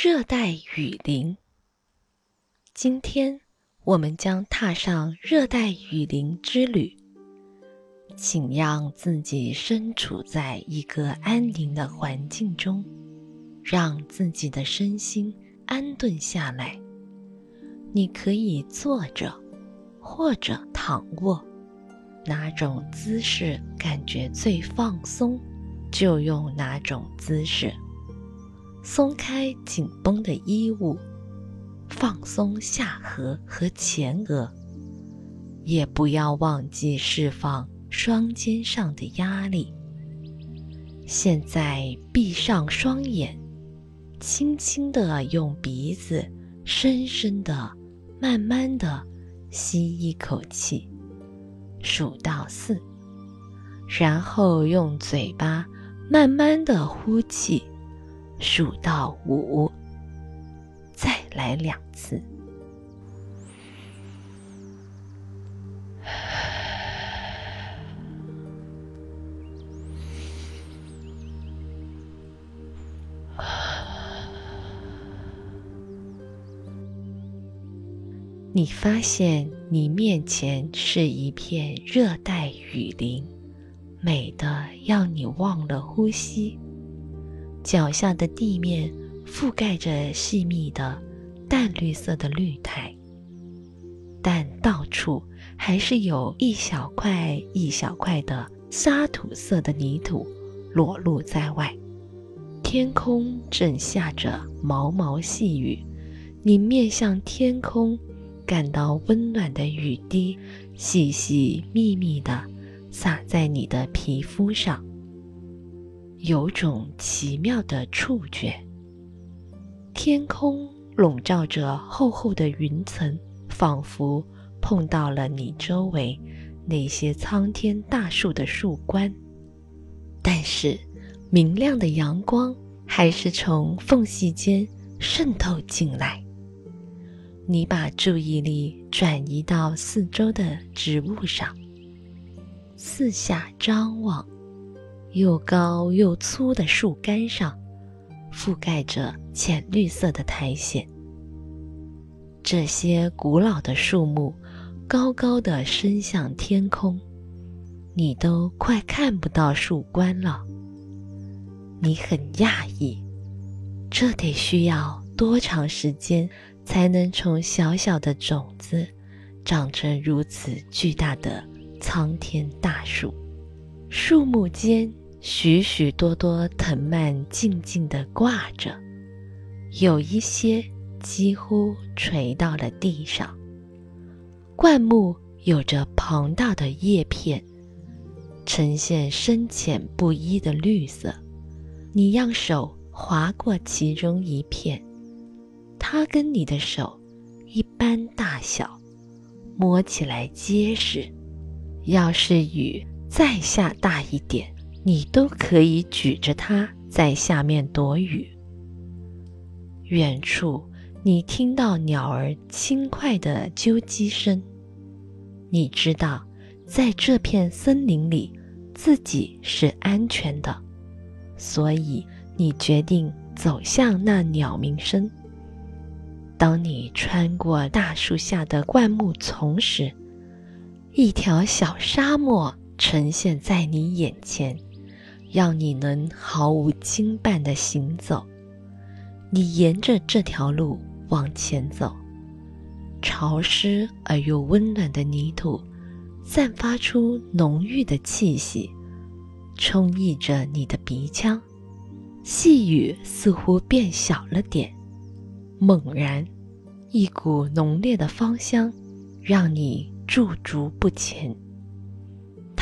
热带雨林。今天我们将踏上热带雨林之旅。请让自己身处在一个安宁的环境中，让自己的身心安顿下来。你可以坐着，或者躺卧，哪种姿势感觉最放松，就用哪种姿势。松开紧绷的衣物，放松下颌和前额，也不要忘记释放双肩上的压力。现在闭上双眼，轻轻地用鼻子深深的、慢慢的吸一口气，数到四，然后用嘴巴慢慢的呼气。数到五，再来两次。你发现你面前是一片热带雨林，美的要你忘了呼吸。脚下的地面覆盖着细密的淡绿色的绿苔，但到处还是有一小块一小块的沙土色的泥土裸露在外。天空正下着毛毛细雨，你面向天空，感到温暖的雨滴细细密密地洒在你的皮肤上。有种奇妙的触觉。天空笼罩着厚厚的云层，仿佛碰到了你周围那些苍天大树的树冠。但是，明亮的阳光还是从缝隙间渗透进来。你把注意力转移到四周的植物上，四下张望。又高又粗的树干上，覆盖着浅绿色的苔藓。这些古老的树木，高高的伸向天空，你都快看不到树冠了。你很讶异，这得需要多长时间，才能从小小的种子，长成如此巨大的苍天大树？树木间。许许多多藤蔓静静地挂着，有一些几乎垂到了地上。灌木有着庞大的叶片，呈现深浅不一的绿色。你让手划过其中一片，它跟你的手一般大小，摸起来结实。要是雨再下大一点。你都可以举着它在下面躲雨。远处，你听到鸟儿轻快的啾唧声。你知道，在这片森林里，自己是安全的，所以你决定走向那鸟鸣声。当你穿过大树下的灌木丛时，一条小沙漠呈现在你眼前。让你能毫无经绊地行走。你沿着这条路往前走，潮湿而又温暖的泥土散发出浓郁的气息，充溢着你的鼻腔。细雨似乎变小了点。猛然，一股浓烈的芳香让你驻足不前。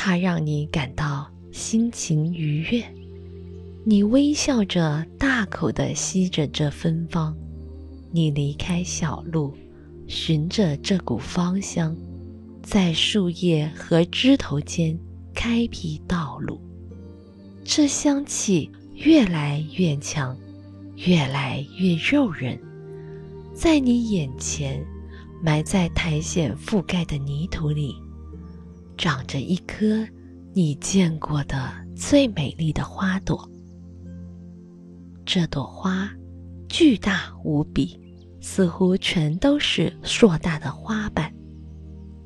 它让你感到。心情愉悦，你微笑着，大口地吸着这芬芳。你离开小路，循着这股芳香，在树叶和枝头间开辟道路。这香气越来越强，越来越诱人。在你眼前，埋在苔藓覆盖的泥土里，长着一颗。你见过的最美丽的花朵，这朵花巨大无比，似乎全都是硕大的花瓣，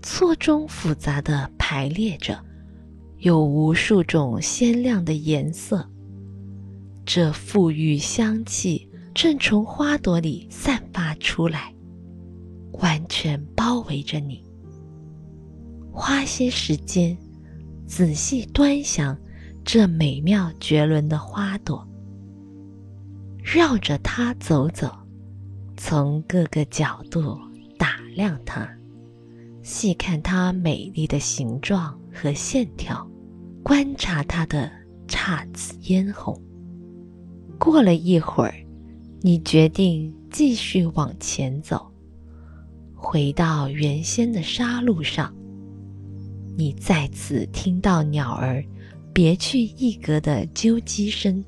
错综复杂的排列着，有无数种鲜亮的颜色。这馥郁香气正从花朵里散发出来，完全包围着你。花些时间，仔细端详这美妙绝伦的花朵，绕着它走走，从各个角度打量它，细看它美丽的形状和线条，观察它的姹紫嫣红。过了一会儿，你决定继续往前走，回到原先的沙路上。你再次听到鸟儿别去一格的啾唧声，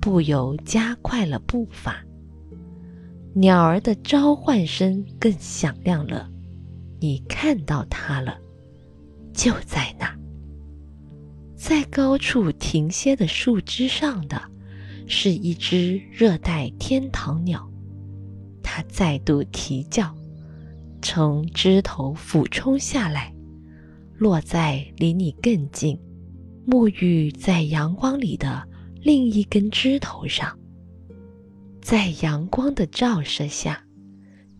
不由加快了步伐。鸟儿的召唤声更响亮了。你看到它了，就在那，在高处停歇的树枝上的。是一只热带天堂鸟，它再度啼叫，从枝头俯冲下来，落在离你更近、沐浴在阳光里的另一根枝头上。在阳光的照射下，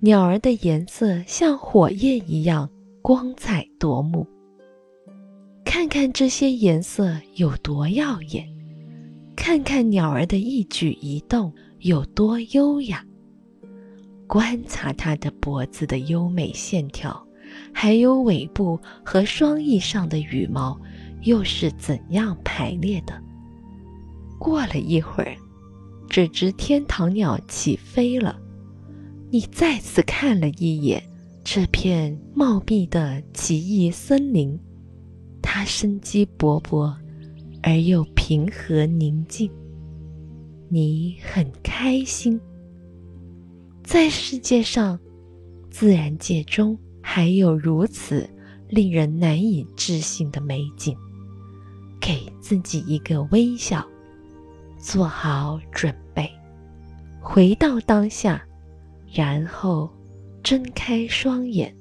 鸟儿的颜色像火焰一样光彩夺目。看看这些颜色有多耀眼！看看鸟儿的一举一动有多优雅，观察它的脖子的优美线条，还有尾部和双翼上的羽毛又是怎样排列的。过了一会儿，这只天堂鸟起飞了。你再次看了一眼这片茂密的奇异森林，它生机勃勃。而又平和宁静，你很开心。在世界上，自然界中还有如此令人难以置信的美景。给自己一个微笑，做好准备，回到当下，然后睁开双眼。